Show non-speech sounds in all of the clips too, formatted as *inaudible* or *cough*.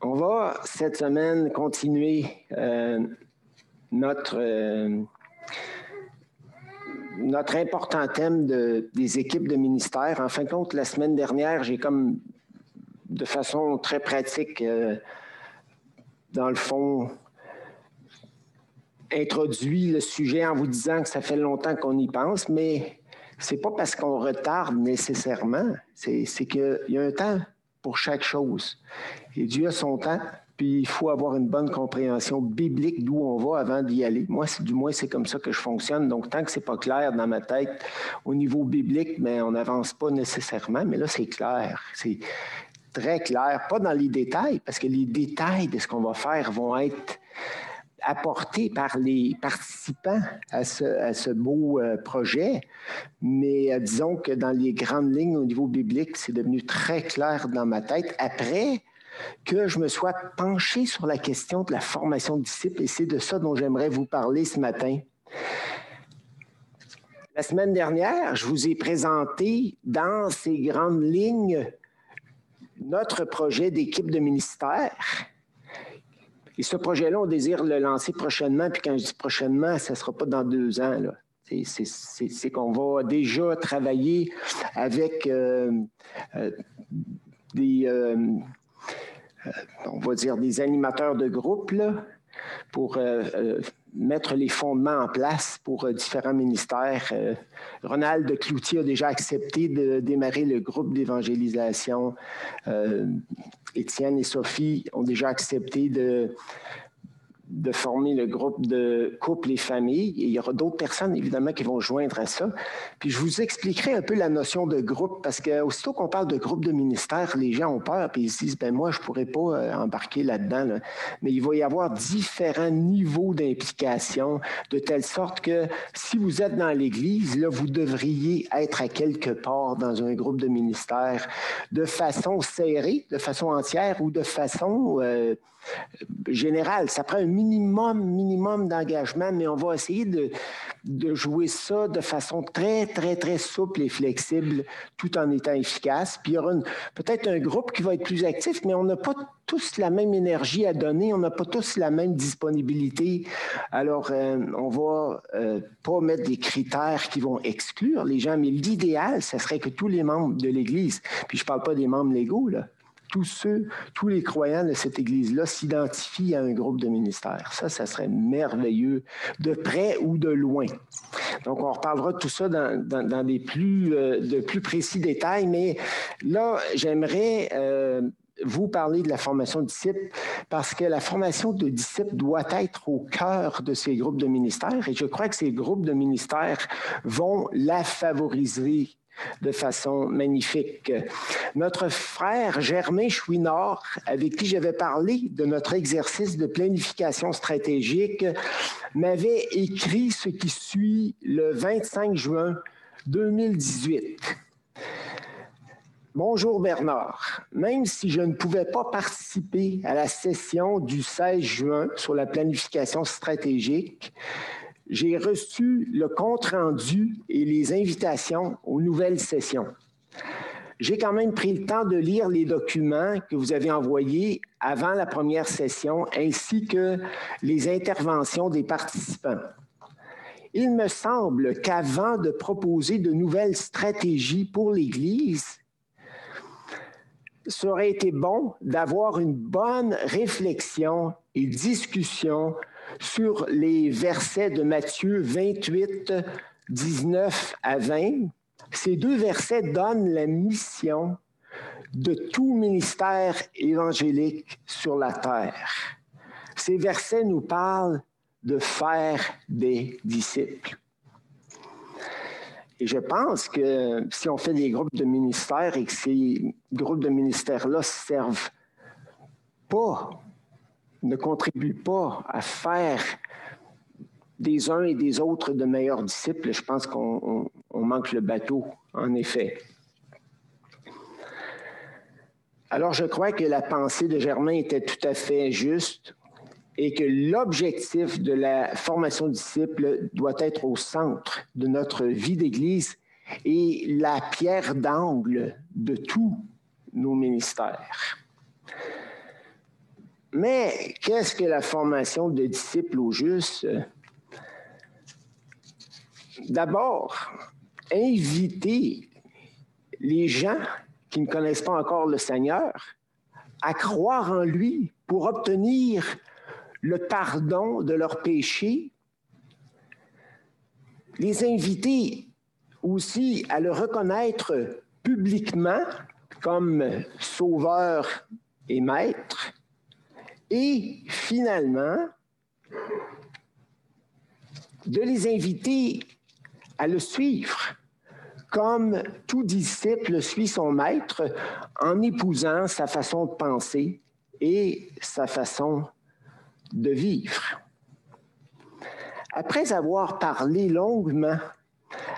On va cette semaine continuer euh, notre, euh, notre important thème des équipes de ministère. En fin de compte, la semaine dernière, j'ai comme de façon très pratique, euh, dans le fond, introduit le sujet en vous disant que ça fait longtemps qu'on y pense, mais c'est pas parce qu'on retarde nécessairement, c'est qu'il y a un temps pour chaque chose. Et Dieu a son temps, puis il faut avoir une bonne compréhension biblique d'où on va avant d'y aller. Moi, du moins, c'est comme ça que je fonctionne. Donc, tant que c'est pas clair dans ma tête au niveau biblique, mais on n'avance pas nécessairement. Mais là, c'est clair. C'est très clair. Pas dans les détails, parce que les détails de ce qu'on va faire vont être apporté par les participants à ce, beau euh, projet, mais euh, disons que dans les grandes lignes au niveau biblique, c'est devenu très clair dans ma tête. Après que je me sois penché sur la question de la formation de disciples, et c'est de ça dont j'aimerais vous parler ce matin. La semaine dernière, je vous ai présenté dans ces grandes lignes notre projet d'équipe de ministère et ce projet-là, on désire le lancer prochainement. Puis quand je dis prochainement, ça ne sera pas dans deux ans. C'est qu'on va déjà travailler avec euh, euh, des, euh, on va dire, des animateurs de groupe pour mettre les fondements en place pour différents ministères. Ronald Cloutier a déjà accepté de démarrer le groupe d'évangélisation. Étienne et Sophie ont déjà accepté de, de former le groupe de couple et famille. il y aura d'autres personnes, évidemment, qui vont joindre à ça. Puis je vous expliquerai un peu la notion de groupe, parce que aussitôt qu'on parle de groupe de ministère, les gens ont peur, puis ils se disent, ben moi, je ne pourrais pas euh, embarquer là-dedans. Mais il va y avoir différents niveaux d'implication, de telle sorte que si vous êtes dans l'Église, là, vous devriez être à quelque part dans un groupe de ministère de façon serrée, de façon entière ou de façon... Euh, général. Ça prend un minimum, minimum d'engagement, mais on va essayer de, de, jouer ça de façon très, très, très souple et flexible, tout en étant efficace. Puis il y aura peut-être un groupe qui va être plus actif, mais on n'a pas tous la même énergie à donner, on n'a pas tous la même disponibilité. Alors, euh, on va euh, pas mettre des critères qui vont exclure les gens, mais l'idéal, ce serait que tous les membres de l'Église, puis je ne parle pas des membres légaux, là, tous ceux, tous les croyants de cette Église-là s'identifient à un groupe de ministères. Ça, ça serait merveilleux, de près ou de loin. Donc, on reparlera de tout ça dans, des plus, euh, de plus précis détails, mais là, j'aimerais euh, vous parler de la formation de disciples parce que la formation de disciples doit être au cœur de ces groupes de ministères et je crois que ces groupes de ministères vont la favoriser de façon magnifique. Notre frère Germain Chouinard, avec qui j'avais parlé de notre exercice de planification stratégique, m'avait écrit ce qui suit le 25 juin 2018. Bonjour Bernard. Même si je ne pouvais pas participer à la session du 16 juin sur la planification stratégique, j'ai reçu le compte-rendu et les invitations aux nouvelles sessions. J'ai quand même pris le temps de lire les documents que vous avez envoyés avant la première session, ainsi que les interventions des participants. Il me semble qu'avant de proposer de nouvelles stratégies pour l'Église, ça aurait été bon d'avoir une bonne réflexion et discussion sur les versets de Matthieu 28, 19 à 20. Ces deux versets donnent la mission de tout ministère évangélique sur la terre. Ces versets nous parlent de faire des disciples. Et je pense que si on fait des groupes de ministères et que ces groupes de ministères-là servent pas ne contribue pas à faire des uns et des autres de meilleurs disciples, je pense qu'on manque le bateau, en effet. Alors, je crois que la pensée de Germain était tout à fait juste et que l'objectif de la formation de disciples doit être au centre de notre vie d'Église et la pierre d'angle de tous nos ministères. Mais qu'est-ce que la formation de disciples au juste? D'abord, inviter les gens qui ne connaissent pas encore le Seigneur à croire en lui pour obtenir le pardon de leurs péchés. Les inviter aussi à le reconnaître publiquement comme sauveur et maître. Et finalement, de les inviter à le suivre, comme tout disciple suit son maître en épousant sa façon de penser et sa façon de vivre. Après avoir parlé longuement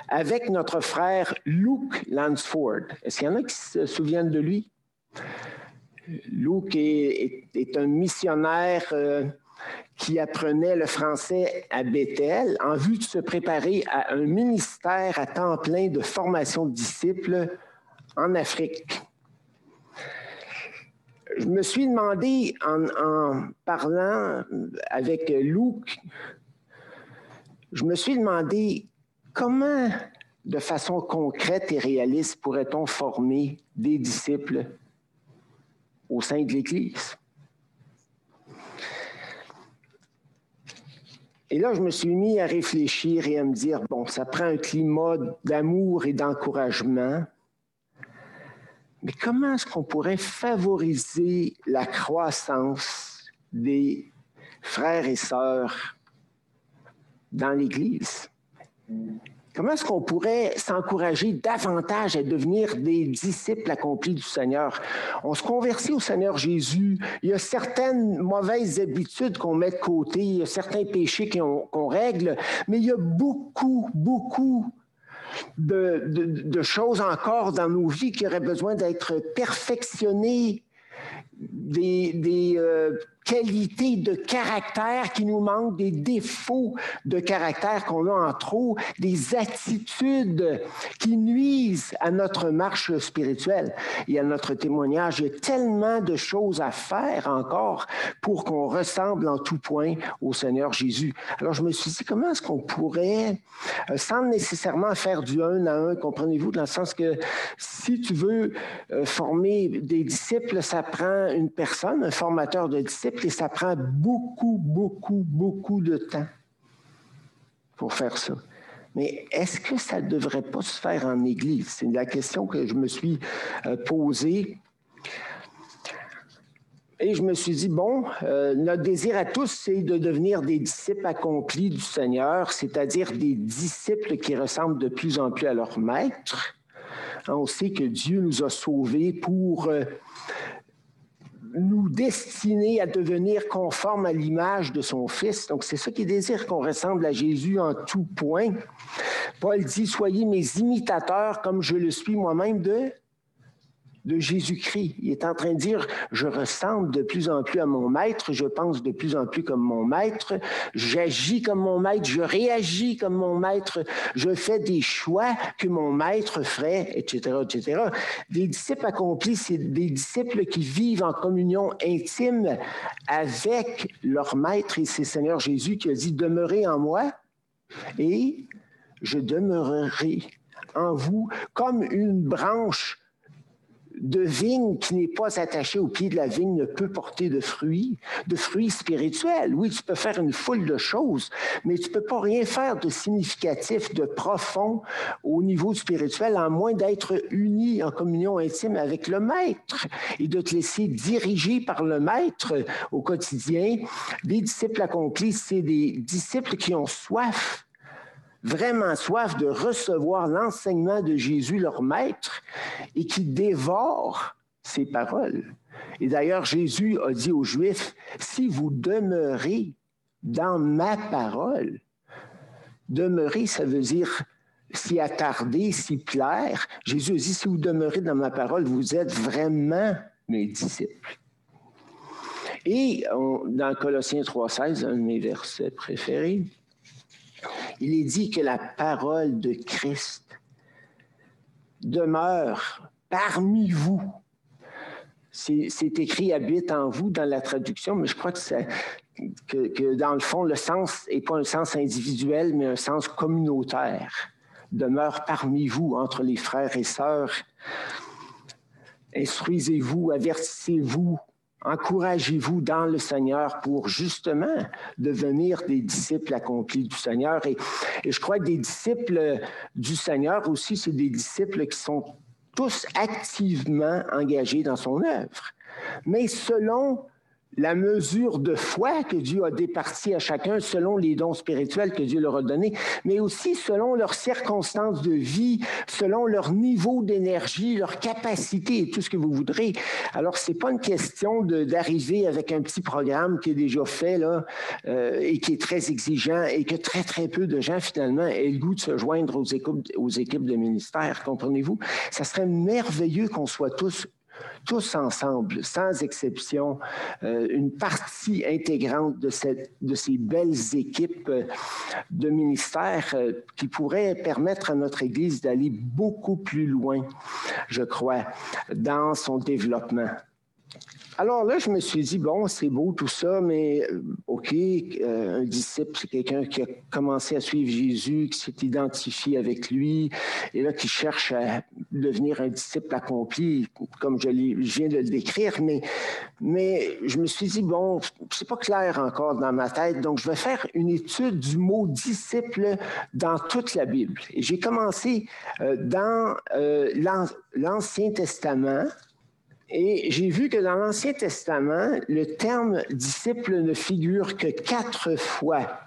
avec notre frère Luke Lansford, est-ce qu'il y en a qui se souviennent de lui? Luke est, un missionnaire euh, qui apprenait le français à Bethel en vue de se préparer à un ministère à temps plein de formation de disciples en Afrique. Je me suis demandé en, parlant avec Luke, je me suis demandé comment, de façon concrète et réaliste, pourrait-on former des disciples au sein de l'Église? Et là, je me suis mis à réfléchir et à me dire, bon, ça prend un climat d'amour et d'encouragement, mais comment est-ce qu'on pourrait favoriser la croissance des frères et sœurs dans l'Église? Comment est-ce qu'on pourrait s'encourager davantage à devenir des disciples accomplis du Seigneur? On se convertit au Seigneur Jésus. Il y a certaines mauvaises habitudes qu'on met de côté, il y a certains péchés qu'on règle, mais il y a beaucoup, beaucoup de, choses encore dans nos vies qui auraient besoin d'être perfectionnées, des, euh, qualités de caractère qui nous manquent, des défauts de caractère qu'on a en trop, des attitudes qui nuisent à notre marche spirituelle et à notre témoignage. Il y a tellement de choses à faire encore pour qu'on ressemble en tout point au Seigneur Jésus. Alors je me suis dit, comment est-ce qu'on pourrait, euh, sans nécessairement faire du un à un, comprenez-vous, dans le sens que si tu veux euh, former des disciples, ça prend une personne, un formateur de disciples, et ça prend beaucoup, beaucoup, beaucoup de temps pour faire ça. Mais est-ce que ça ne devrait pas se faire en Église? C'est la question que je me suis euh, posée. Et je me suis dit, bon, euh, notre désir à tous, c'est de devenir des disciples accomplis du Seigneur, c'est-à-dire des disciples qui ressemblent de plus en plus à leur maître. On sait que Dieu nous a sauvés pour euh, nous destiner à devenir conformes à l'image de son Fils. Donc, c'est ça qui désire qu'on ressemble à Jésus en tout point. Paul dit, soyez mes imitateurs comme je le suis moi-même de de Jésus-Christ. Il est en train de dire, je ressemble de plus en plus à mon maître, je pense de plus en plus comme mon maître, j'agis comme mon maître, je réagis comme mon maître, je fais des choix que mon maître ferait, etc., etc. Des disciples accomplis, c'est des disciples qui vivent en communion intime avec leur maître et c'est Seigneur Jésus qui a dit, demeurez en moi et je demeurerai en vous comme une branche de vigne qui n'est pas attachée au pied de la vigne ne peut porter de fruits, de fruits spirituels. Oui, tu peux faire une foule de choses, mais tu ne peux pas rien faire de significatif, de profond au niveau spirituel, à moins d'être uni en communion intime avec le Maître et de te laisser diriger par le Maître au quotidien. Des disciples accomplis, c'est des disciples qui ont soif vraiment soif de recevoir l'enseignement de Jésus, leur maître, et qui dévorent ses paroles. Et d'ailleurs, Jésus a dit aux Juifs, si vous demeurez dans ma parole, demeurer, ça veut dire s'y attarder, s'y plaire. Jésus a dit, si vous demeurez dans ma parole, vous êtes vraiment mes disciples. Et dans Colossiens 3.16, un de mes versets préférés, il est dit que la parole de Christ demeure parmi vous. c'est écrit habite en vous dans la traduction, mais je crois que, dans le fond, le sens n'est pas un sens individuel, mais un sens communautaire. Demeure parmi vous, entre les frères et sœurs. Instruisez-vous, avertissez-vous, encouragez-vous dans le Seigneur pour justement devenir des disciples accomplis du Seigneur. Et, je crois que des disciples du Seigneur aussi, c'est des disciples qui sont tous activement engagés dans son œuvre, mais selon la mesure de foi que Dieu a départie à chacun selon les dons spirituels que Dieu leur a donnés, mais aussi selon leurs circonstances de vie, selon leur niveau d'énergie, leur capacité et tout ce que vous voudrez. Alors, ce n'est pas une question d'arriver avec un petit programme qui est déjà fait là, euh, et qui est très exigeant et que très, très peu de gens, finalement, aient le goût de se joindre aux équipes, aux équipes de ministère, comprenez-vous? Ça serait merveilleux qu'on soit tous tous ensemble, sans exception, euh, une partie intégrante de, ces belles équipes euh, de ministères euh, qui pourraient permettre à notre Église d'aller beaucoup plus loin, je crois, dans son développement. Alors là, je me suis dit, bon, c'est beau tout ça, mais euh, OK, euh, un disciple, c'est quelqu'un qui a commencé à suivre Jésus, qui s'est identifié avec lui, et là, qui cherche à devenir un disciple accompli, comme je, viens de le décrire, mais, je me suis dit, bon, c'est pas clair encore dans ma tête, donc je vais faire une étude du mot disciple dans toute la Bible. J'ai commencé euh, dans l'Ancien Testament, et j'ai vu que dans l'Ancien Testament, le terme disciple ne figure que quatre fois.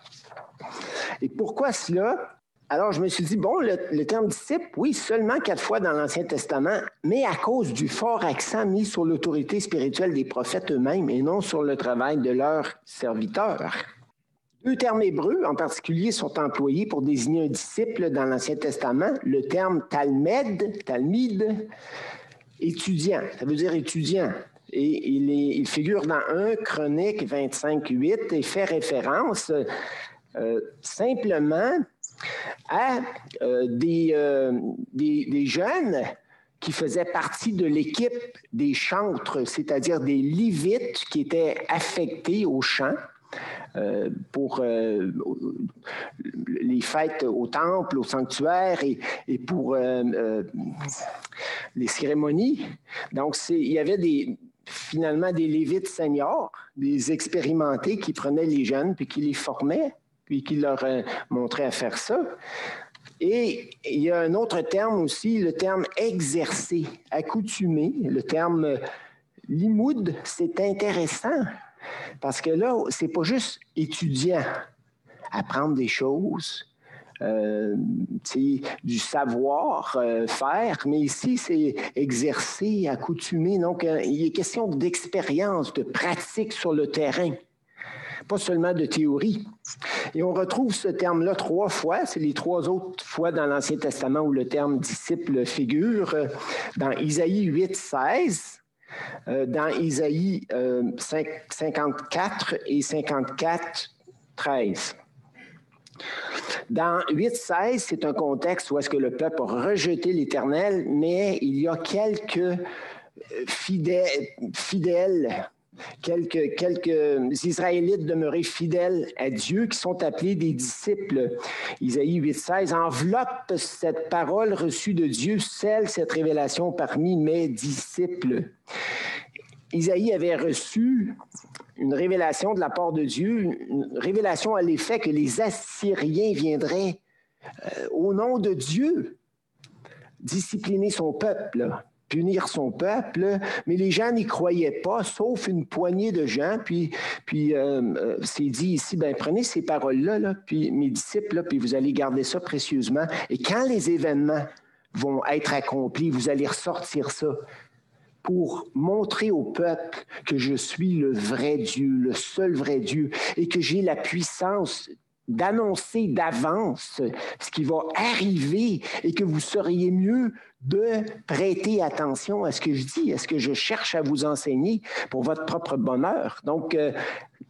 Et pourquoi cela? Alors, je me suis dit, bon, le, terme disciple, oui, seulement quatre fois dans l'Ancien Testament, mais à cause du fort accent mis sur l'autorité spirituelle des prophètes eux-mêmes et non sur le travail de leurs serviteurs. Deux termes hébreux en particulier sont employés pour désigner un disciple dans l'Ancien Testament, le terme talmed, talmid, étudiant, ça veut dire étudiant. Et il, figure dans 1 Chronique 25.8 et fait référence euh, simplement à euh, euh, des, des, jeunes qui faisaient partie de l'équipe des chantres, c'est-à-dire des Lévites qui étaient affectés au chant euh, pour euh, les fêtes au temple, au sanctuaire et, pour euh, les cérémonies. Donc, il y avait finalement des lévites seniors, des expérimentés qui prenaient les jeunes puis qui les formaient, puis qui leur montraient à faire ça. Et il y a un autre terme aussi, le terme exercer, accoutumer, le terme limoud, c'est intéressant parce que là, c'est pas juste étudiant, apprendre des choses, euh, du savoir euh, mais ici, c'est exercer, accoutumer. Donc, euh, il est question d'expérience, de pratique sur le terrain, pas seulement de théorie. Et on retrouve ce terme-là trois fois. C'est les trois autres fois dans l'Ancien Testament où le terme disciple figure. Dans Isaïe 8, 16, euh, dans Isaïe 54 euh, et 54, 13. Dans 8.16, c'est un contexte où est-ce que le peuple a rejeté l'Éternel, mais il y a quelques euh, fidèles quelques, Israélites demeurés fidèles à Dieu qui sont appelés des disciples. Isaïe 8.16 enveloppe cette parole reçue de Dieu, celle, cette révélation parmi mes disciples. Isaïe avait reçu une révélation de la part de Dieu, une révélation à l'effet que les Assyriens viendraient euh, au nom de Dieu discipliner son peuple punir son peuple, mais les gens n'y croyaient pas, sauf une poignée de gens. Puis, puis euh, euh, c'est dit ici, ben prenez ces paroles-là, là, puis mes disciples, puis vous allez garder ça précieusement. Et quand les événements vont être accomplis, vous allez ressortir ça pour montrer au peuple que je suis le vrai Dieu, le seul vrai Dieu, et que j'ai la puissance d'annoncer d'avance ce qui va arriver et que vous seriez mieux de prêter attention à ce que je dis, à ce que je cherche à vous enseigner pour votre propre bonheur. Donc, euh,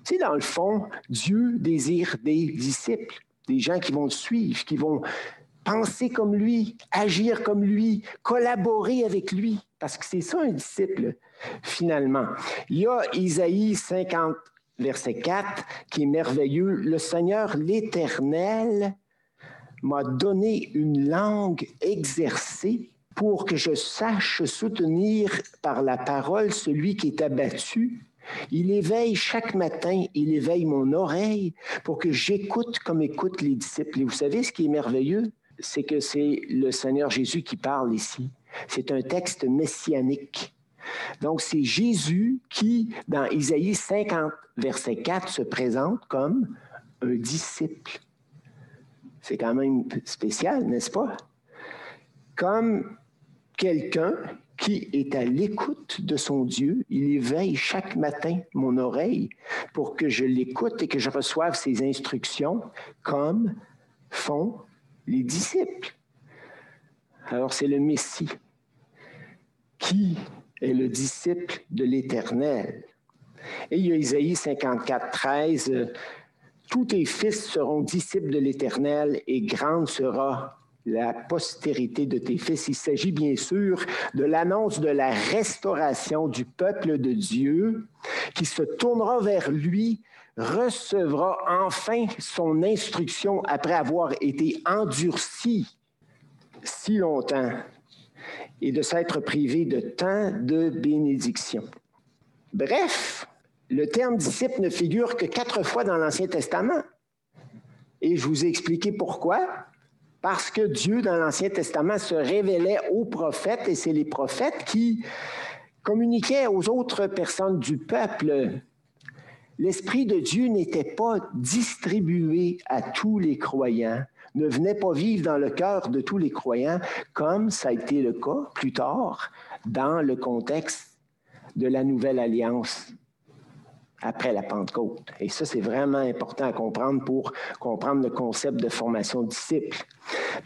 tu sais, dans le fond, Dieu désire des disciples, des gens qui vont le suivre, qui vont penser comme lui, agir comme lui, collaborer avec lui Parce que c'est ça un disciple, finalement. Il y a Isaïe 50, verset 4, qui est merveilleux. Le Seigneur, l'Éternel, m'a donné une langue exercée pour que je sache soutenir par la parole celui qui est abattu. Il éveille chaque matin, il éveille mon oreille pour que j'écoute comme écoutent les disciples. Et vous savez ce qui est merveilleux, c'est que c'est le Seigneur Jésus qui parle ici. C'est un texte messianique. Donc c'est Jésus qui, dans Isaïe 50, verset 4, se présente comme un disciple. C'est quand même spécial, n'est-ce pas? Comme quelqu'un qui est à l'écoute de son Dieu. Il éveille chaque matin mon oreille pour que je l'écoute et que je reçoive ses instructions comme font les disciples. Alors c'est le Messie qui est le disciple de l'Éternel. Et il y a Isaïe 54, 13, Tous tes fils seront disciples de l'Éternel et grande sera la postérité de tes fils. Il s'agit bien sûr de l'annonce de la restauration du peuple de Dieu qui se tournera vers lui, recevra enfin son instruction après avoir été endurci si longtemps et de s'être privé de tant de bénédictions. Bref, le terme disciple ne figure que quatre fois dans l'Ancien Testament. Et je vous ai expliqué pourquoi parce que Dieu, dans l'Ancien Testament, se révélait aux prophètes, et c'est les prophètes qui communiquaient aux autres personnes du peuple. L'Esprit de Dieu n'était pas distribué à tous les croyants, ne venait pas vivre dans le cœur de tous les croyants, comme ça a été le cas plus tard dans le contexte de la Nouvelle Alliance après la Pentecôte. Et ça, c'est vraiment important à comprendre pour comprendre le concept de formation disciple.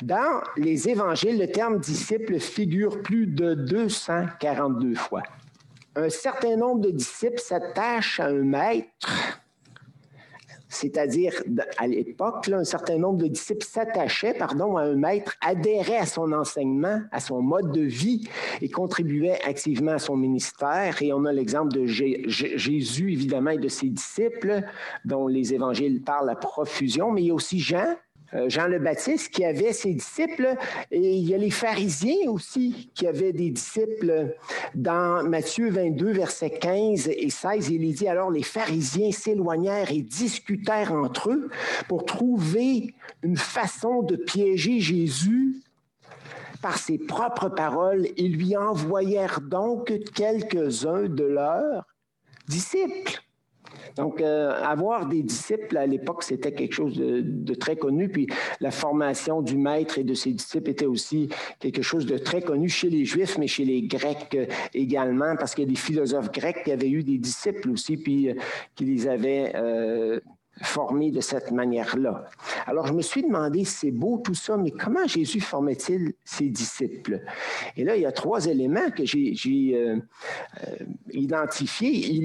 Dans les évangiles, le terme disciple figure plus de 242 fois. Un certain nombre de disciples s'attachent à un maître c'est-à-dire à l'époque, un certain nombre de disciples s'attachaient pardon, à un maître, adhéraient à son enseignement, à son mode de vie et contribuaient activement à son ministère. Et on a l'exemple de Jésus, évidemment, et de ses disciples, dont les évangiles parlent à profusion, mais il y a aussi Jean, Jean le Baptiste qui avait ses disciples et il y a les pharisiens aussi qui avaient des disciples. Dans Matthieu 22, versets 15 et 16, il dit alors les pharisiens s'éloignèrent et discutèrent entre eux pour trouver une façon de piéger Jésus par ses propres paroles et lui envoyèrent donc quelques-uns de leurs disciples. Donc, euh, avoir des disciples à l'époque, c'était quelque chose de, très connu. Puis la formation du maître et de ses disciples était aussi quelque chose de très connu chez les Juifs, mais chez les Grecs euh, également, parce qu'il y a des philosophes grecs qui avaient eu des disciples aussi, puis euh, qui les avaient formé de cette manière-là. Alors, je me suis demandé, c'est beau tout ça, mais comment Jésus formait-il ses disciples? Et là, il y a trois éléments que j'ai euh, euh, identifiés. Il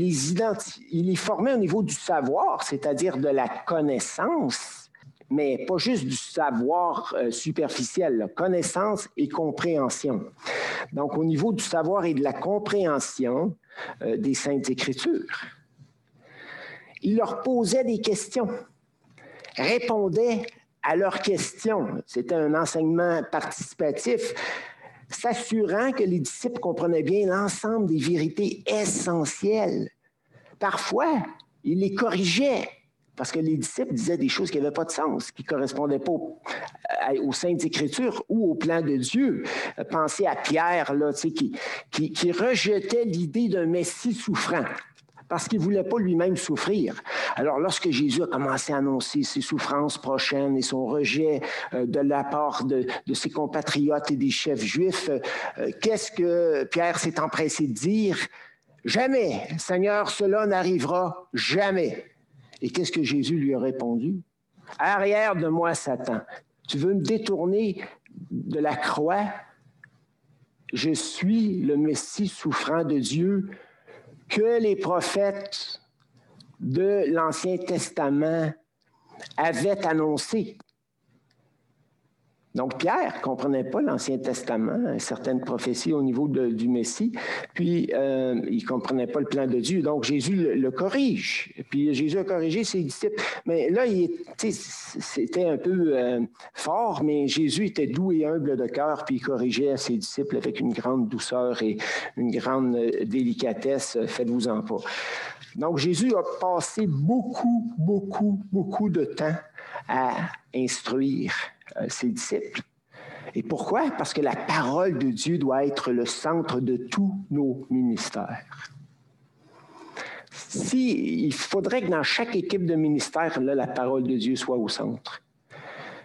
les, formait au niveau du savoir, c'est-à-dire de la connaissance, mais pas juste du savoir euh, superficiel, connaissance et compréhension. Donc, au niveau du savoir et de la compréhension des Saintes Écritures il leur posait des questions, répondait à leurs questions. C'était un enseignement participatif, s'assurant que les disciples comprenaient bien l'ensemble des vérités essentielles. Parfois, il les corrigeait parce que les disciples disaient des choses qui n'avaient pas de sens, qui ne correspondaient pas aux Saintes Écritures ou au plan de Dieu. Pensez à Pierre, là, qui, qui rejetait l'idée d'un Messie souffrant parce qu'il ne voulait pas lui-même souffrir. Alors, lorsque Jésus a commencé à annoncer ses souffrances prochaines et son rejet euh, de la part de, ses compatriotes et des chefs juifs, euh, qu'est-ce que Pierre s'est empressé de dire? Jamais, Seigneur, cela n'arrivera jamais. Et qu'est-ce que Jésus lui a répondu? Arrière de moi, Satan. Tu veux me détourner de la croix? Je suis le Messie souffrant de Dieu que les prophètes de l'Ancien Testament avaient annoncé. Donc, Pierre comprenait pas l'Ancien Testament, certaines prophéties au niveau du Messie, puis euh, il comprenait pas le plan de Dieu. Donc, Jésus le, corrige. Puis Jésus a corrigé ses disciples. Mais là, c'était un peu euh, fort, mais Jésus était doux et humble de cœur, puis il corrigeait ses disciples avec une grande douceur et une grande euh, délicatesse. Faites-vous-en pas. Donc, Jésus a passé beaucoup, beaucoup, beaucoup de temps à instruire euh, ses disciples. Et pourquoi? Parce que la parole de Dieu doit être le centre de tous nos ministères. Il faudrait que dans chaque équipe de ministère, la parole de Dieu soit au centre.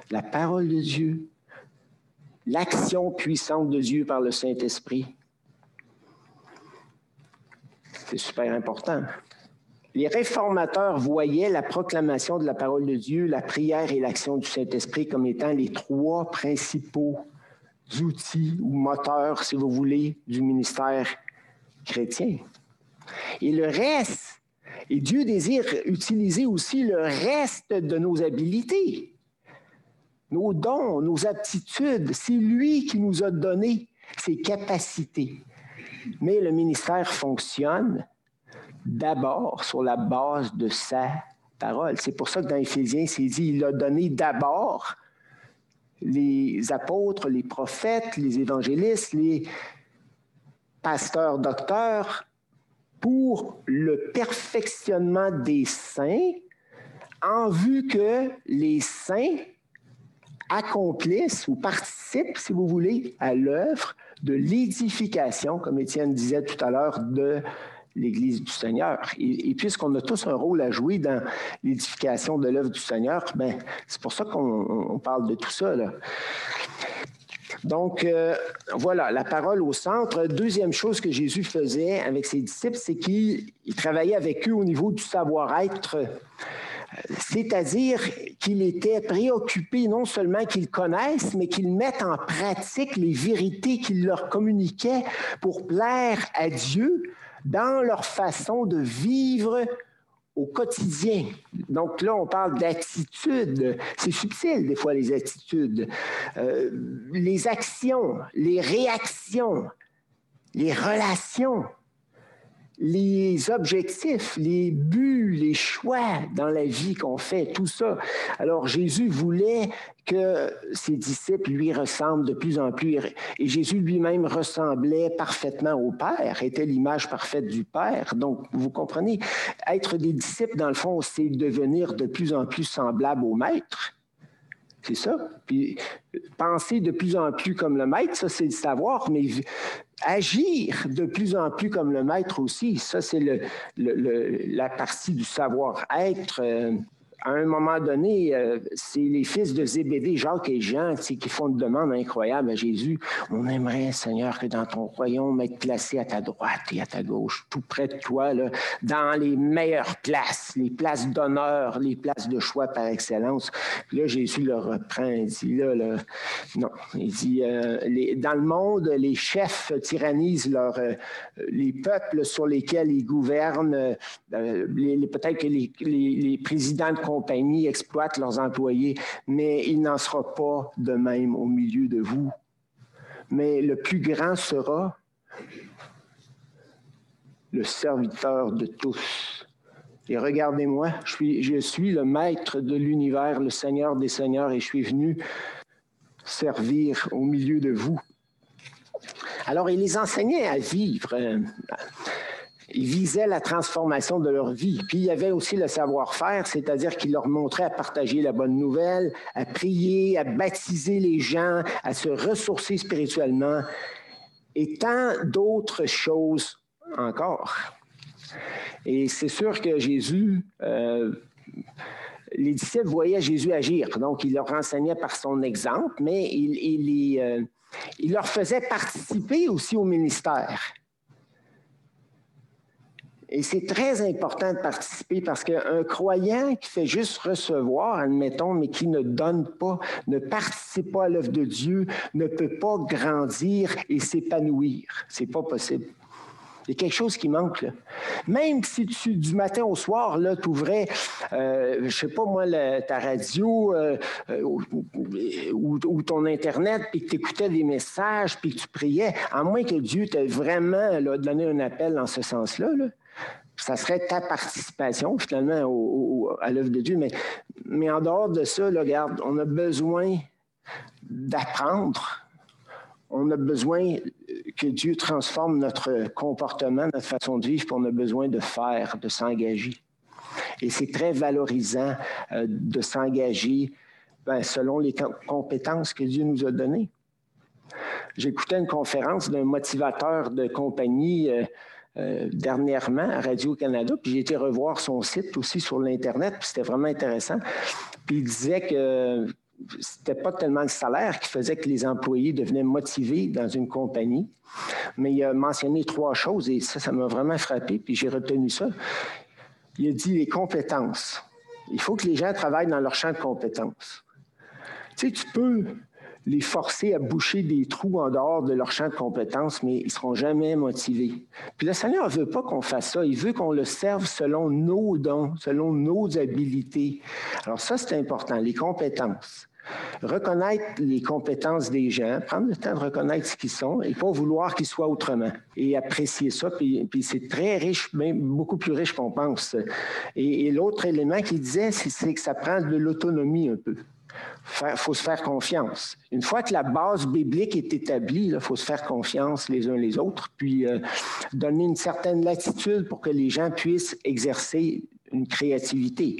La parole de Dieu, l'action puissante de Dieu par le Saint-Esprit. C'est super important. Les réformateurs voyaient la proclamation de la parole de Dieu, la prière et l'action du Saint-Esprit comme étant les trois principaux outils ou moteurs, si vous voulez, du ministère chrétien. Et le reste, et Dieu désire utiliser aussi le reste de nos habilités, nos dons, nos aptitudes. C'est lui qui nous a donné ces capacités. Mais le ministère fonctionne d'abord sur la base de sa parole. C'est pour ça que dans Éphésiens, c'est dit, il a donné d'abord les apôtres, les prophètes, les évangélistes, les pasteurs, docteurs, pour le perfectionnement des saints, en vue que les saints accomplissent ou participent, si vous voulez, à l'œuvre de l'édification, comme Étienne disait tout à l'heure, de l'Église du Seigneur. Et, puisqu'on a tous un rôle à jouer dans l'édification de l'œuvre du Seigneur, ben, c'est pour ça qu'on parle de tout ça. Donc, euh, voilà, la parole au centre. Deuxième chose que Jésus faisait avec ses disciples, c'est qu'il travaillait avec eux au niveau du savoir-être. C'est-à-dire qu'il était préoccupé non seulement qu'ils connaissent, mais qu'ils mettent en pratique les vérités qu'il leur communiquait pour plaire à Dieu, dans leur façon de vivre au quotidien. Donc là, on parle d'attitude. C'est subtil des fois les attitudes. Euh, les actions, les réactions, les relations les objectifs, les buts, les choix dans la vie qu'on fait, tout ça. Alors Jésus voulait que ses disciples lui ressemblent de plus en plus. Et Jésus lui-même ressemblait parfaitement au Père, était l'image parfaite du Père. Donc, vous comprenez, être des disciples, dans le fond, c'est devenir de plus en plus semblable au Maître. C'est ça. Puis penser de plus en plus comme le maître, ça c'est le savoir, mais agir de plus en plus comme le maître aussi, ça c'est le, la partie du savoir-être. Euh, à un moment donné, euh, c'est les fils de Zébédée, Jacques et Jean, qui font une demande incroyable à Jésus. On aimerait, Seigneur, que dans ton royaume, être placé à ta droite et à ta gauche, tout près de toi, là, dans les meilleures places, les places d'honneur, les places de choix par excellence. Puis là, Jésus le reprend, il dit, là, non, il dit, euh, les, dans le monde, les chefs tyrannisent leur, euh, les peuples sur lesquels ils gouvernent, peut-être que les, les présidents de compagnies exploitent leurs employés, mais il n'en sera pas de même au milieu de vous. Mais le plus grand sera le serviteur de tous. Et regardez-moi, je suis, je suis le maître de l'univers, le Seigneur des Seigneurs, et je suis venu servir au milieu de vous. Alors, il les enseignait à vivre. Ils visaient la transformation de leur vie. Puis il y avait aussi le savoir-faire, c'est-à-dire qu'il leur montrait à partager la bonne nouvelle, à prier, à baptiser les gens, à se ressourcer spirituellement et tant d'autres choses encore. Et c'est sûr que Jésus, euh, les disciples voyaient Jésus agir, donc il leur enseignait par son exemple, mais euh, il leur faisait participer aussi au ministère. Et c'est très important de participer parce qu'un croyant qui fait juste recevoir, admettons, mais qui ne donne pas, ne participe pas à l'œuvre de Dieu, ne peut pas grandir et s'épanouir. C'est pas possible. Il y a quelque chose qui manque. Là. Même si tu, du matin au soir, tu ouvrais, euh, je sais pas moi, ta radio euh, euh, ou, ton Internet, puis que tu écoutais des messages, puis que tu priais, à moins que Dieu t'ait vraiment donné un appel dans ce sens-là, ça serait ta participation finalement à l'œuvre de Dieu. Mais, en dehors de ça, regarde, on a besoin d'apprendre. On a besoin que Dieu transforme notre comportement, notre façon de vivre, puis on a besoin de faire, de s'engager. Et c'est très valorisant euh, de s'engager ben, selon les compétences que Dieu nous a données. J'écoutais une conférence d'un motivateur de compagnie euh, euh, dernièrement à Radio-Canada, puis j'ai été revoir son site aussi sur l'Internet, puis c'était vraiment intéressant. Puis il disait que c'était pas tellement le salaire qui faisait que les employés devenaient motivés dans une compagnie, mais il a mentionné trois choses et ça, ça m'a vraiment frappé, puis j'ai retenu ça. Il a dit les compétences. Il faut que les gens travaillent dans leur champ de compétences. Tu sais, tu peux les forcer à boucher des trous en dehors de leur champ de compétences, mais ils ne seront jamais motivés. Puis le Seigneur ne veut pas qu'on fasse ça. Il veut qu'on le serve selon nos dons, selon nos habilités. Alors ça, c'est important, les compétences. Reconnaître les compétences des gens, prendre le temps de reconnaître ce qu'ils sont et pas vouloir qu'ils soient autrement. Et apprécier ça, puis, c'est très riche, même beaucoup plus riche qu'on pense. Et, et l'autre élément qu'il disait, c'est que ça prend de l'autonomie un peu. Il faut se faire confiance. Une fois que la base biblique est établie, il faut se faire confiance les uns les autres, puis euh, donner une certaine latitude pour que les gens puissent exercer une créativité.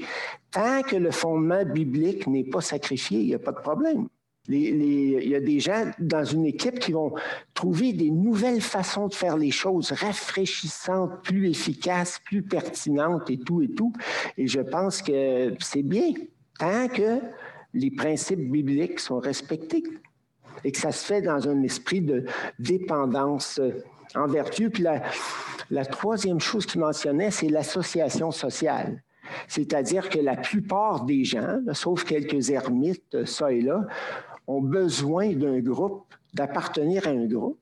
Tant que le fondement biblique n'est pas sacrifié, il n'y a pas de problème. il y a des gens dans une équipe qui vont trouver des nouvelles façons de faire les choses, rafraîchissantes, plus efficaces, plus pertinentes et tout et tout. Et je pense que c'est bien. Tant que les principes bibliques sont respectés et que ça se fait dans un esprit de dépendance euh, en vertu. Puis la, troisième chose qu'il mentionnait, c'est l'association sociale. C'est-à-dire que la plupart des gens, sauf quelques ermites, euh, ça et là, ont besoin d'un groupe, d'appartenir à un groupe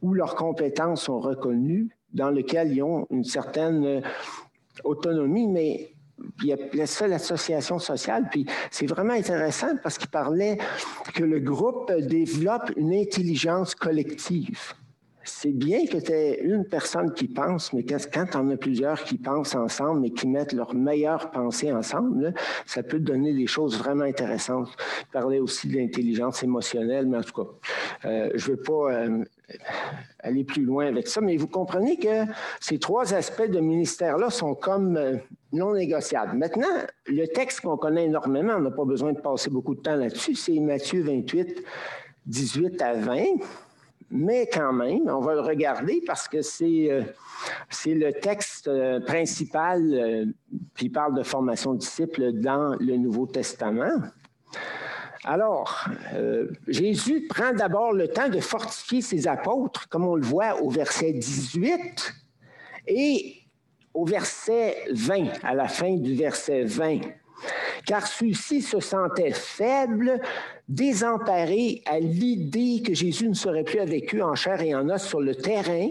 où leurs compétences sont reconnues, dans lequel ils ont une certaine euh, autonomie, mais il a ça l'association sociale, puis c'est vraiment intéressant parce qu'il parlait que le groupe développe une intelligence collective. C'est bien que tu aies une personne qui pense, mais quand en as plusieurs qui pensent ensemble, mais qui mettent leurs meilleures pensées ensemble, ça peut donner des choses vraiment intéressantes. Il parlait aussi de l'intelligence émotionnelle, mais en tout cas, euh, je ne veux pas euh, aller plus loin avec ça, mais vous comprenez que ces trois aspects de ministère-là sont comme euh, non négociables. Maintenant, le texte qu'on connaît énormément, on n'a pas besoin de passer beaucoup de temps là-dessus, c'est Matthieu 28, 18 à 20. Mais quand même, on va le regarder parce que c'est euh, le texte euh, principal qui parle de formation de disciples dans le Nouveau Testament. Alors, euh, Jésus prend d'abord le temps de fortifier ses apôtres, comme on le voit au verset 18, et au verset 20, à la fin du verset 20. Car ceux-ci se sentaient faibles, désemparés à l'idée que Jésus ne serait plus avec eux en chair et en os sur le terrain,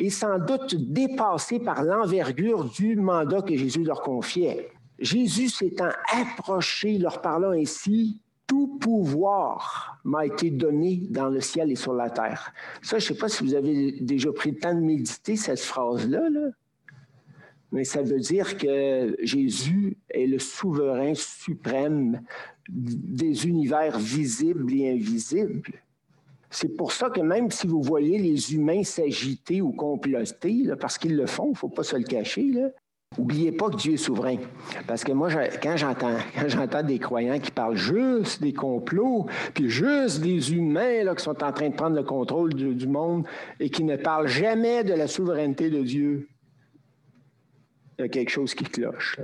et sans doute dépassés par l'envergure du mandat que Jésus leur confiait. Jésus s'étant approché, leur parlant ainsi, tout pouvoir m'a été donné dans le ciel et sur la terre. Ça, je ne sais pas si vous avez déjà pris le temps de méditer cette phrase-là, mais ça veut dire que Jésus est le souverain suprême des univers visibles et invisibles. C'est pour ça que même si vous voyez les humains s'agiter ou comploter, parce qu'ils le font, il ne faut pas se le cacher, Oubliez pas que Dieu est souverain. Parce que moi, *laughs* quand j'entends, des croyants qui parlent juste des complots, puis juste des humains qui sont en train de prendre le contrôle du, monde et qui ne parlent jamais de la souveraineté de Dieu, il y a quelque chose qui cloche.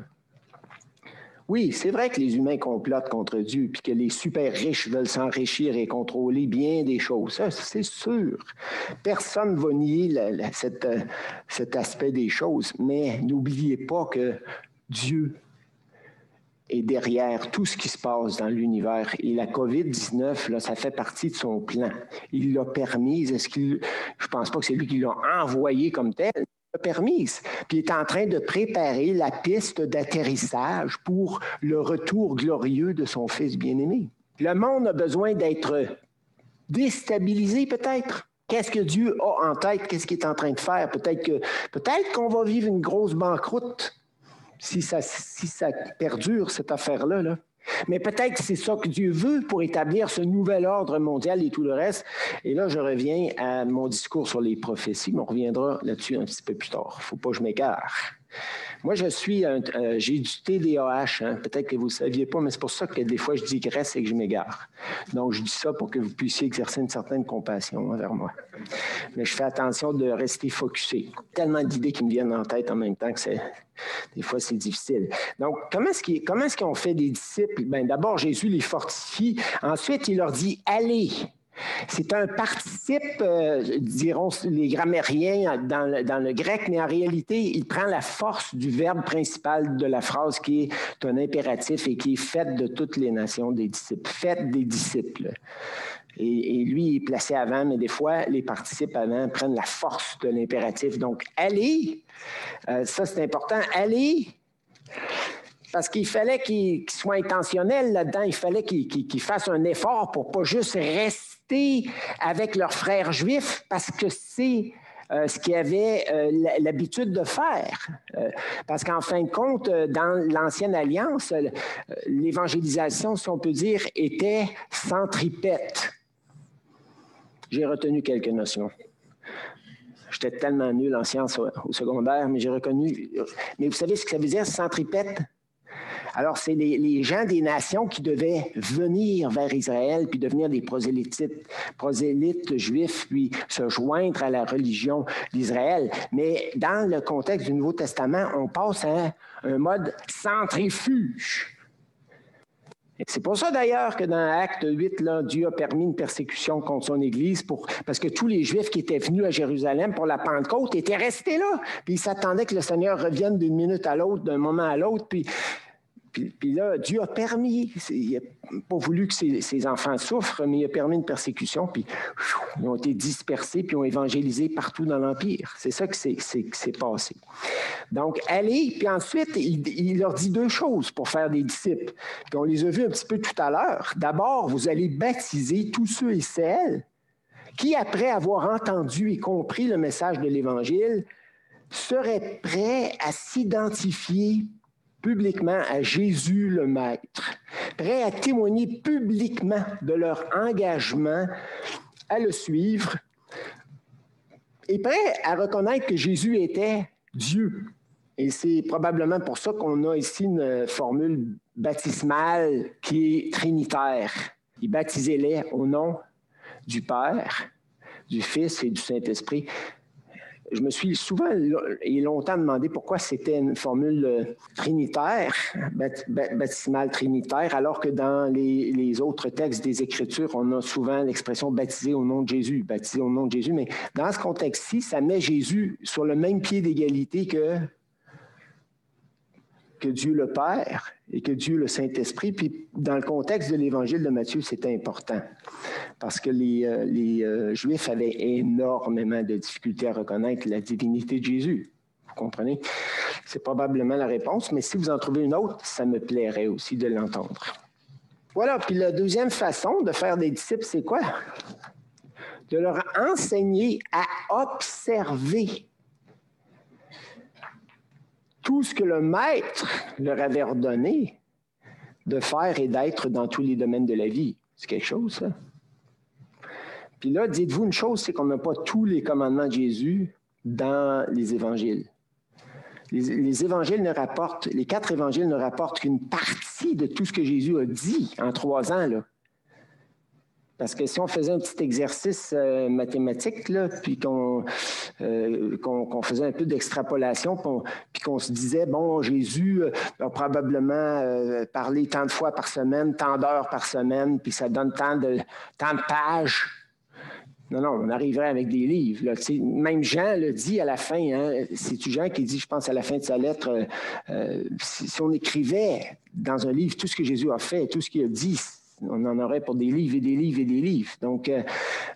Oui, c'est vrai que les humains complotent contre Dieu, puis que les super riches veulent s'enrichir et contrôler bien des choses. Ça, c'est sûr. Personne ne va nier euh, cet aspect des choses, mais n'oubliez pas que Dieu est derrière tout ce qui se passe dans l'univers. Et la COVID-19, là, ça fait partie de son plan. Il l'a permise. Est-ce qu'il, je pense pas que c'est lui qui l'a envoyé comme tel, permise. Puis est en train de préparer la piste d'atterrissage pour le retour glorieux de son Fils bien-aimé. Le monde a besoin d'être déstabilisé peut-être. Qu'est-ce que Dieu a en tête? Qu'est-ce qu'il est en train de faire? Peut-être que peut-être qu'on va vivre une grosse banqueroute si ça, perdure, cette affaire-là. Là. Mais peut-être que c'est ça que Dieu veut pour établir ce nouvel ordre mondial et tout le reste. Et là, je reviens à mon discours sur les prophéties, mais on reviendra là-dessus un petit peu plus tard. Il ne faut pas que je m'égare. Moi, je suis, euh, j'ai du TDAH, hein. peut-être que vous ne saviez pas, mais c'est pour ça que des fois je digresse et que je m'égare. Donc, je dis ça pour que vous puissiez exercer une certaine compassion envers moi. Mais je fais attention de rester focusé. Tellement d'idées qui me viennent en tête en même temps que c'est, des fois, c'est difficile. Donc, comment est-ce, qu'ils, comment est-ce qu'on fait des disciples? Ben, d'abord, Jésus les fortifie. Ensuite, il leur dit, allez. C'est un participe, euh, diront les grammairiens dans le, grec, mais en réalité, il prend la force du verbe principal de la phrase qui est un impératif et qui est fait de toutes les nations des disciples. Faites des disciples. Et, lui, est placé avant, mais des fois, les participes avant prennent la force de l'impératif. Donc, allez, euh, ça c'est important, allez, parce qu'il fallait qu'il soit intentionnel là-dedans, il fallait qu'il fasse un effort pour pas juste rester avec leurs frères juifs, parce que c'est euh, ce qu'ils avaient euh, l'habitude de faire. parce qu'en fin de compte, dans l'Ancienne Alliance, l'évangélisation, si on peut dire, était centripète j'ai retenu quelques notions. J'étais tellement nul en sciences au, secondaire, mais j'ai reconnu. Mais vous savez ce que ça veut dire, centripète? Alors, c'est les, gens des nations qui devaient venir vers Israël, puis devenir des prosélytes, prosélytes juifs, puis se joindre à la religion d'Israël. Mais dans le contexte du Nouveau Testament, on passe à un mode centrifuge. C'est pour ça d'ailleurs que dans Acte 8, là, Dieu a permis une persécution contre son Église pour, parce que tous les Juifs qui étaient venus à Jérusalem pour la Pentecôte étaient restés là. Puis ils s'attendaient que le Seigneur revienne d'une minute à l'autre, d'un moment à l'autre. Puis puis, là, Dieu a permis, il n'a pas voulu que ses, enfants souffrent, mais il a permis une persécution, puis ils ont été dispersés, puis ont évangélisé partout dans l'Empire. C'est ça qui s'est passé. Donc, allez, puis ensuite, il, leur dit deux choses pour faire des disciples. Puis on les a vus un petit peu tout à l'heure. D'abord, vous allez baptiser tous ceux et celles qui, après avoir entendu et compris le message de l'Évangile, seraient prêts à s'identifier publiquement à Jésus le Maître, prêts à témoigner publiquement de leur engagement à le suivre et prêts à reconnaître que Jésus était Dieu. Et c'est probablement pour ça qu'on a ici une formule baptismale qui est trinitaire. Il baptisait-les au nom du Père, du Fils et du Saint-Esprit je me suis souvent et longtemps demandé pourquoi c'était une formule euh, trinitaire, baptismale trinitaire, alors que dans les, autres textes des Écritures, on a souvent l'expression baptisé au nom de Jésus, baptisé au nom de Jésus. Mais dans ce contexte-ci, ça met Jésus sur le même pied d'égalité que que Dieu le Père et que Dieu le Saint-Esprit. Puis dans le contexte de l'Évangile de Matthieu, c'est important parce que les, euh, euh, Juifs avaient énormément de difficultés à reconnaître la divinité de Jésus. Vous comprenez? C'est probablement la réponse, mais si vous en trouvez une autre, ça me plairait aussi de l'entendre. Voilà, puis la deuxième façon de faire des disciples, c'est quoi? De leur enseigner à observer tout ce que le maître leur avait ordonné de faire et d'être dans tous les domaines de la vie. C'est quelque chose, ça. Puis là, dites-vous une chose, c'est qu'on n'a pas tous les commandements de Jésus dans les évangiles. Les, les, évangiles ne rapportent, les quatre évangiles ne rapportent qu'une partie de tout ce que Jésus a dit en trois ans. Là. Parce que si on faisait un petit exercice euh, mathématique, là, puis euh, qu'on faisait un peu d'extrapolation, puis qu'on se disait, bon, Jésus euh, a probablement parlé tant de fois par semaine, tant d'heures par semaine, puis ça donne tant de, pages. Non, non, on arriverait avec des livres. Même Jean le dit à la fin. Hein, C'est Jean qui dit, je pense, à la fin de sa lettre, euh, si, on écrivait dans un livre tout ce que Jésus a fait, tout ce qu'il a dit, on en aurait pour des livres et des livres et des livres. Donc, euh,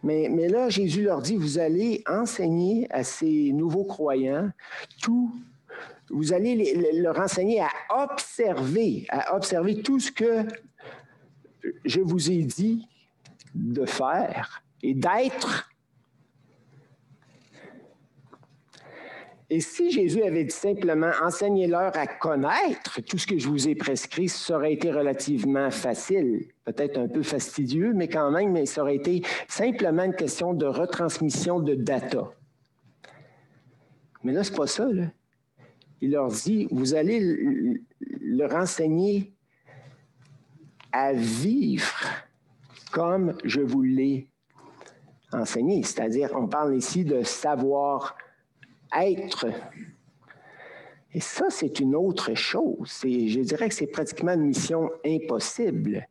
mais, mais là, Jésus leur dit, vous allez enseigner à ces nouveaux croyants tout vous allez leur enseigner à observer, à observer tout ce que je vous ai dit de faire et d'être. Et si Jésus avait dit simplement enseignez-leur à connaître tout ce que je vous ai prescrit, ça aurait été relativement facile, peut-être un peu fastidieux, mais quand même, mais ça aurait été simplement une question de retransmission de data. Mais là, ce n'est pas ça. Il leur dit, vous allez leur enseigner à vivre comme je vous l'ai enseigné. C'est-à-dire, on parle ici de savoir être. Et ça, c'est une autre chose. Je dirais que c'est pratiquement une mission impossible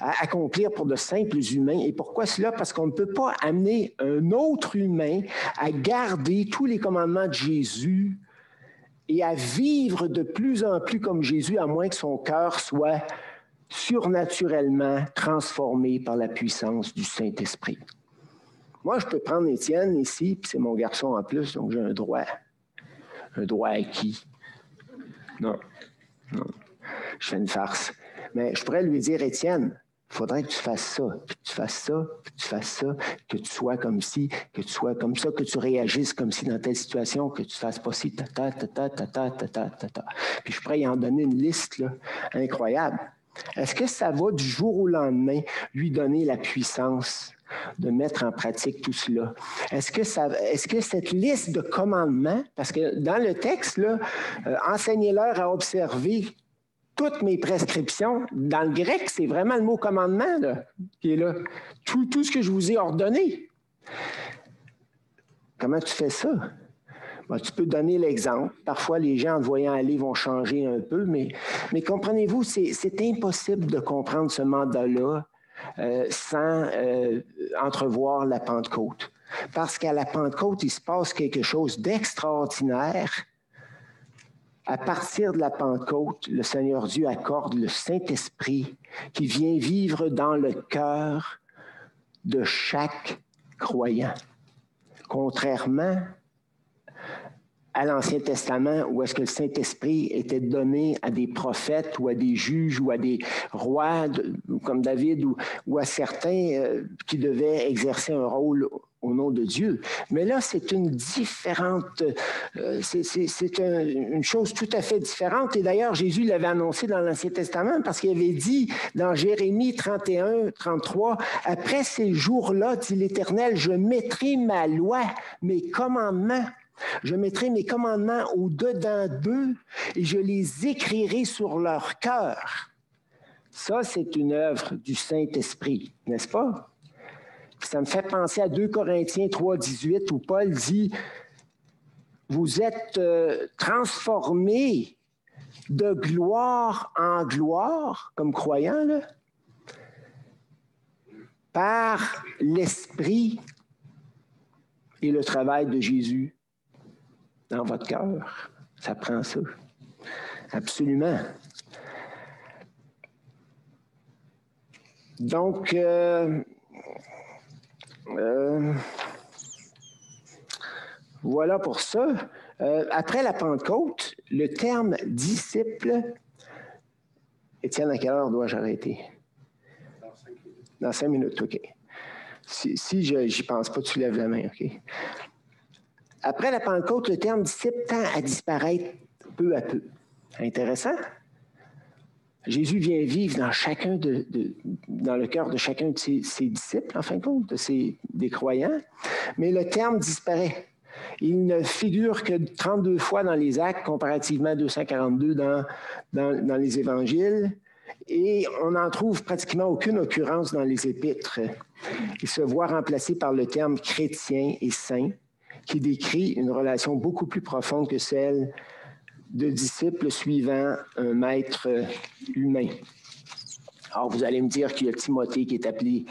à accomplir pour de simples humains. Et pourquoi cela? Parce qu'on ne peut pas amener un autre humain à garder tous les commandements de Jésus et à vivre de plus en plus comme Jésus, à moins que son cœur soit surnaturellement transformé par la puissance du Saint-Esprit. Moi, je peux prendre Étienne ici, puis c'est mon garçon en plus, donc j'ai un droit. Un droit acquis. Non, non. Je fais une farce. Mais je pourrais lui dire, Étienne, il faudrait que tu fasses ça, que tu fasses ça, que tu fasses ça, que tu sois comme ci, que tu sois comme ça, que tu réagisses comme si dans telle situation, que tu fasses pas ci, ta ta ta ta ta ta ta ta ta. Puis je pourrais y en donner une liste là, incroyable. Est-ce que ça va du jour au lendemain lui donner la puissance de mettre en pratique tout cela? Est-ce que, cette liste de commandements, parce que dans le texte, là, euh, enseignez-leur à observer toutes mes prescriptions, dans le grec, c'est vraiment le mot commandement qui est là. Tout, tout ce que je vous ai ordonné. Comment tu fais ça? Tu peux donner l'exemple. Parfois, les gens, en voyant aller, vont changer un peu, mais, mais comprenez-vous, c'est impossible de comprendre ce mandat-là euh, sans euh, entrevoir la Pentecôte. Parce qu'à la Pentecôte, il se passe quelque chose d'extraordinaire. À partir de la Pentecôte, le Seigneur Dieu accorde le Saint-Esprit qui vient vivre dans le cœur de chaque croyant. Contrairement à l'Ancien Testament où est-ce que le Saint-Esprit était donné à des prophètes ou à des juges ou à des rois comme David ou, à certains euh, qui devaient exercer un rôle au nom de Dieu. Mais là, c'est une différente, euh, c'est une chose tout à fait différente. Et d'ailleurs, Jésus l'avait annoncé dans l'Ancien Testament parce qu'il avait dit dans Jérémie 31, 33, Après ces jours-là, dit l'Éternel, je mettrai ma loi, mes commandements je mettrai mes commandements au-dedans d'eux et je les écrirai sur leur cœur. Ça, c'est une œuvre du Saint-Esprit, n'est-ce pas? Ça me fait penser à 2 Corinthiens 3, 18, où Paul dit, vous êtes euh, transformés de gloire en gloire, comme croyants, par l'Esprit et le travail de Jésus dans votre cœur. Ça prend ça. Absolument. Donc, euh, euh, voilà pour ça. Euh, après la Pentecôte, le terme disciple, Étienne, à quelle heure dois-je arrêter? Dans cinq minutes. Dans cinq minutes, OK. Si, si je n'y pense pas, tu lèves la main, OK? Après la Pentecôte, le terme disciple tend à disparaître peu à peu. Intéressant? Jésus vient vivre dans le cœur de chacun de ses, disciples, en fin de compte, de ses, des croyants, mais le terme disparaît. Il ne figure que 32 fois dans les actes, comparativement à 242 dans, dans, dans les évangiles, et on n'en trouve pratiquement aucune occurrence dans les épîtres. Il se voit remplacé par le terme chrétien et saint, qui décrit une relation beaucoup plus profonde que celle de disciples suivant un maître humain. Alors, vous allez me dire qu'il y a Timothée qui est appelé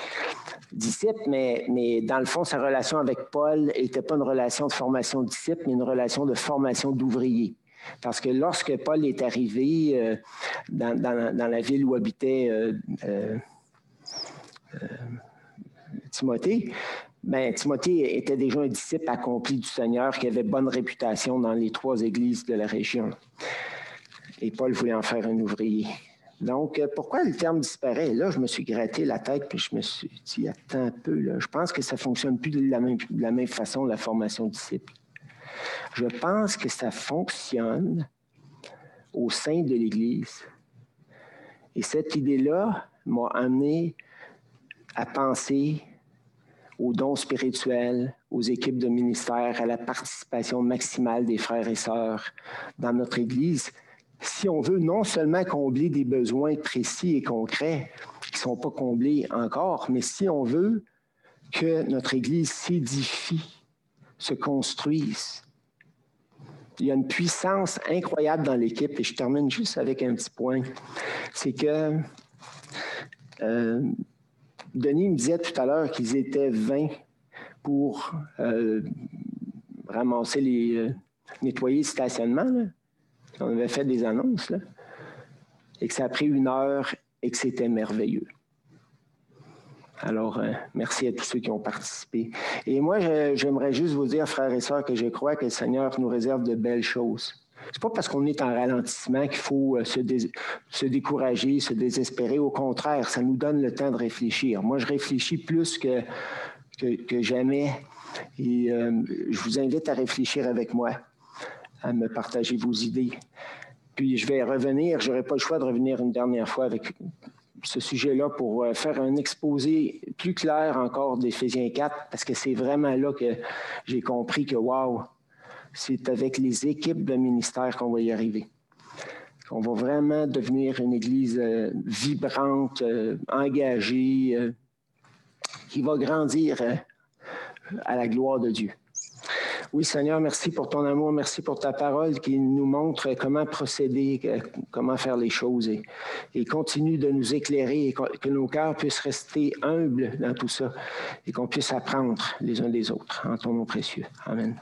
disciple, mais, mais dans le fond, sa relation avec Paul n'était pas une relation de formation de disciple, mais une relation de formation d'ouvrier. Parce que lorsque Paul est arrivé euh, dans, la ville où habitait euh, euh, Timothée, ben, Timothée était déjà un disciple accompli du Seigneur qui avait bonne réputation dans les trois églises de la région. Et Paul voulait en faire un ouvrier. Donc, pourquoi le terme disparaît? Là, je me suis gratté la tête puis je me suis dit, attends un peu, je pense que ça ne fonctionne plus de la, même, de la même façon, la formation de disciples. Je pense que ça fonctionne au sein de l'Église. Et cette idée-là m'a amené à penser aux dons spirituels, aux équipes de ministère, à la participation maximale des frères et sœurs dans notre Église. Si on veut non seulement combler des besoins précis et concrets qui ne sont pas comblés encore, mais si on veut que notre Église s'édifie, se construise, il y a une puissance incroyable dans l'équipe. Et je termine juste avec un petit point. C'est que euh, Denis me disait tout à l'heure qu'ils étaient 20 pour euh, ramasser les. Euh, nettoyer le stationnement. On avait fait des annonces. et que ça a pris une heure et que c'était merveilleux. Alors, euh, merci à tous ceux qui ont participé. Et moi, j'aimerais juste vous dire, frères et sœurs, que je crois que le Seigneur nous réserve de belles choses. C'est pas parce qu'on est en ralentissement qu'il faut euh, se, décourager, se désespérer. Au contraire, ça nous donne le temps de réfléchir. Moi, je réfléchis plus que, que, jamais. Et euh, je vous invite à réfléchir avec moi, à me partager vos idées. Puis je vais revenir, je n'aurai pas le choix de revenir une dernière fois avec ce sujet-là pour euh, faire un exposé plus clair encore d'Éphésiens 4, parce que c'est vraiment là que j'ai compris que, wow, c'est avec les équipes de ministère qu'on va y arriver. On va vraiment devenir une Église euh, vibrante, euh, engagée, qui va grandir à la gloire de Dieu. Oui, Seigneur, merci pour ton amour, merci pour ta parole qui nous montre comment procéder, comment faire les choses et, continue de nous éclairer et que nos cœurs puissent rester humbles dans tout ça et qu'on puisse apprendre les uns des autres. En ton nom précieux. Amen.